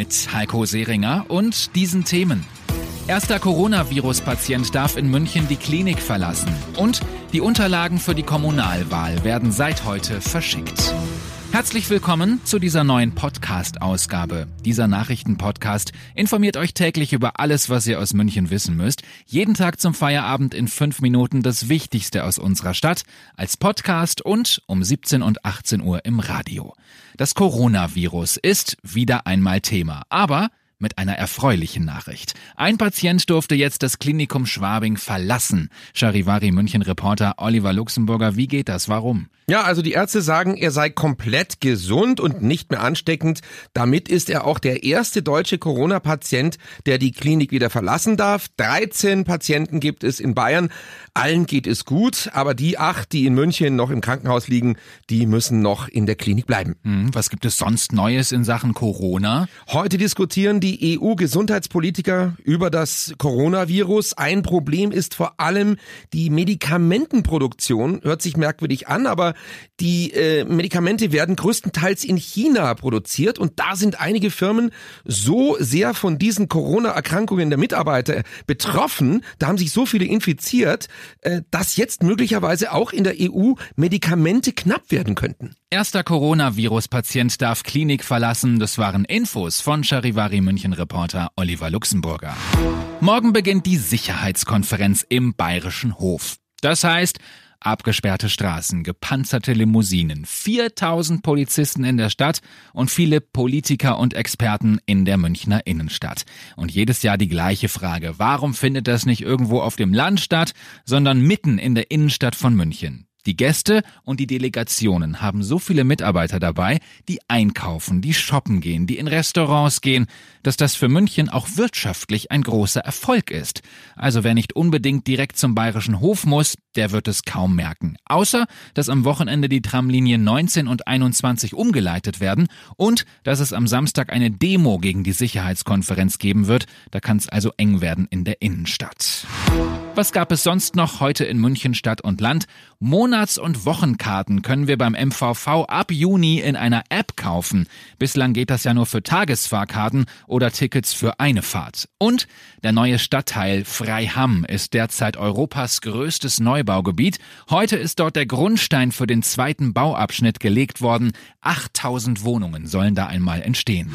Mit Heiko Seringer und diesen Themen. Erster Coronavirus-Patient darf in München die Klinik verlassen. Und die Unterlagen für die Kommunalwahl werden seit heute verschickt. Herzlich willkommen zu dieser neuen Podcast-Ausgabe. Dieser Nachrichten-Podcast informiert euch täglich über alles, was ihr aus München wissen müsst. Jeden Tag zum Feierabend in fünf Minuten das Wichtigste aus unserer Stadt, als Podcast und um 17 und 18 Uhr im Radio. Das Coronavirus ist wieder einmal Thema, aber mit einer erfreulichen Nachricht. Ein Patient durfte jetzt das Klinikum Schwabing verlassen. Charivari München Reporter Oliver Luxemburger, wie geht das? Warum? Ja, also die Ärzte sagen, er sei komplett gesund und nicht mehr ansteckend. Damit ist er auch der erste deutsche Corona-Patient, der die Klinik wieder verlassen darf. 13 Patienten gibt es in Bayern. Allen geht es gut, aber die acht, die in München noch im Krankenhaus liegen, die müssen noch in der Klinik bleiben. Hm, was gibt es sonst Neues in Sachen Corona? Heute diskutieren die EU-Gesundheitspolitiker über das Coronavirus. Ein Problem ist vor allem die Medikamentenproduktion. Hört sich merkwürdig an, aber die äh, Medikamente werden größtenteils in China produziert und da sind einige Firmen so sehr von diesen Corona-Erkrankungen der Mitarbeiter betroffen, da haben sich so viele infiziert, äh, dass jetzt möglicherweise auch in der EU Medikamente knapp werden könnten. Erster Coronavirus-Patient darf Klinik verlassen. Das waren Infos von Charivari München-Reporter Oliver Luxemburger. Morgen beginnt die Sicherheitskonferenz im Bayerischen Hof. Das heißt, Abgesperrte Straßen, gepanzerte Limousinen, 4000 Polizisten in der Stadt und viele Politiker und Experten in der Münchner Innenstadt. Und jedes Jahr die gleiche Frage. Warum findet das nicht irgendwo auf dem Land statt, sondern mitten in der Innenstadt von München? Die Gäste und die Delegationen haben so viele Mitarbeiter dabei, die einkaufen, die shoppen gehen, die in Restaurants gehen, dass das für München auch wirtschaftlich ein großer Erfolg ist. Also wer nicht unbedingt direkt zum bayerischen Hof muss, der wird es kaum merken. Außer, dass am Wochenende die Tramlinien 19 und 21 umgeleitet werden und dass es am Samstag eine Demo gegen die Sicherheitskonferenz geben wird. Da kann es also eng werden in der Innenstadt. Was gab es sonst noch heute in München Stadt und Land? Monats- und Wochenkarten können wir beim MVV ab Juni in einer App kaufen. Bislang geht das ja nur für Tagesfahrkarten oder Tickets für eine Fahrt. Und der neue Stadtteil Freiham ist derzeit Europas größtes Neubaugebiet. Heute ist dort der Grundstein für den zweiten Bauabschnitt gelegt worden. 8000 Wohnungen sollen da einmal entstehen.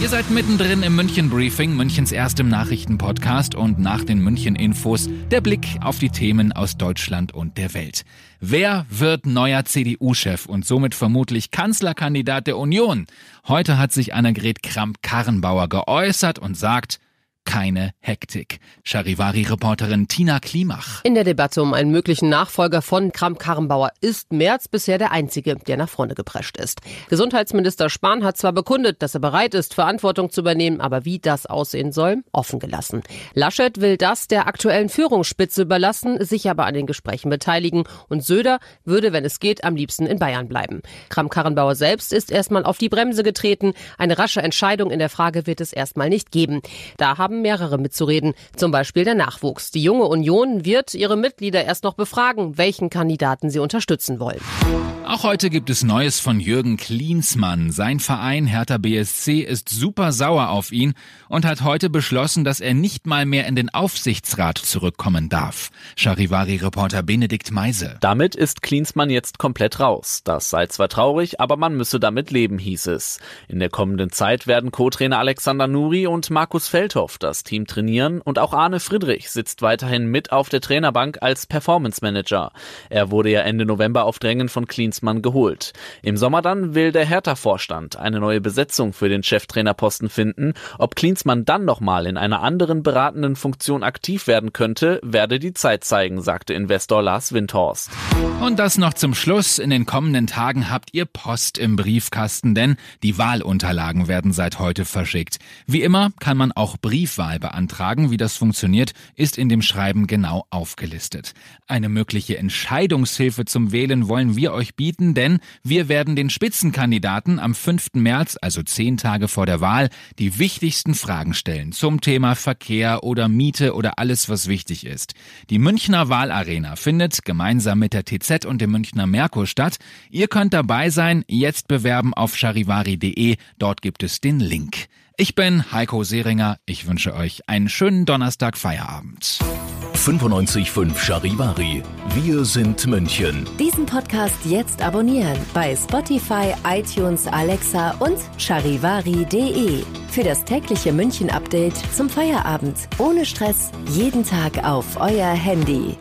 Ihr seid mittendrin im München Briefing, Münchens erstem Nachrichtenpodcast und nach den München Infos der Blick auf die Themen aus Deutschland und der Welt. Wer wird neuer CDU-Chef und somit vermutlich Kanzlerkandidat der Union? Heute hat sich Annegret Kramp-Karrenbauer geäußert und sagt, keine Hektik. Charivari-Reporterin Tina Klimach. In der Debatte um einen möglichen Nachfolger von Kramp-Karrenbauer ist Merz bisher der einzige, der nach vorne geprescht ist. Gesundheitsminister Spahn hat zwar bekundet, dass er bereit ist, Verantwortung zu übernehmen, aber wie das aussehen soll, offen gelassen. Laschet will das der aktuellen Führungsspitze überlassen, sich aber an den Gesprächen beteiligen und Söder würde, wenn es geht, am liebsten in Bayern bleiben. Kramp-Karrenbauer selbst ist erstmal auf die Bremse getreten. Eine rasche Entscheidung in der Frage wird es erstmal nicht geben. Da haben haben mehrere mitzureden, zum Beispiel der Nachwuchs. Die junge Union wird ihre Mitglieder erst noch befragen, welchen Kandidaten sie unterstützen wollen. Auch heute gibt es Neues von Jürgen Klinsmann. Sein Verein Hertha BSC ist super sauer auf ihn und hat heute beschlossen, dass er nicht mal mehr in den Aufsichtsrat zurückkommen darf. Charivari-Reporter Benedikt Meise. Damit ist Klinsmann jetzt komplett raus. Das sei zwar traurig, aber man müsse damit leben, hieß es. In der kommenden Zeit werden Co-Trainer Alexander Nuri und Markus Feldhoff das Team trainieren und auch Arne Friedrich sitzt weiterhin mit auf der Trainerbank als Performance Manager. Er wurde ja Ende November auf Drängen von Klinsmann geholt. Im Sommer dann will der Hertha-Vorstand eine neue Besetzung für den Cheftrainerposten finden. Ob Klinsmann dann nochmal in einer anderen beratenden Funktion aktiv werden könnte, werde die Zeit zeigen, sagte Investor Lars Windhorst. Und das noch zum Schluss. In den kommenden Tagen habt ihr Post im Briefkasten, denn die Wahlunterlagen werden seit heute verschickt. Wie immer kann man auch Brief Briefwahl beantragen. Wie das funktioniert, ist in dem Schreiben genau aufgelistet. Eine mögliche Entscheidungshilfe zum Wählen wollen wir euch bieten, denn wir werden den Spitzenkandidaten am 5. März, also zehn Tage vor der Wahl, die wichtigsten Fragen stellen zum Thema Verkehr oder Miete oder alles, was wichtig ist. Die Münchner Wahlarena findet gemeinsam mit der TZ und dem Münchner Merkur statt. Ihr könnt dabei sein, jetzt bewerben auf charivari.de, dort gibt es den Link. Ich bin Heiko Seringer, ich wünsche euch einen schönen Donnerstag Feierabend. 95.5 Charivari. Wir sind München. Diesen Podcast jetzt abonnieren bei Spotify, iTunes, Alexa und charivari.de. Für das tägliche München-Update zum Feierabend. Ohne Stress, jeden Tag auf euer Handy.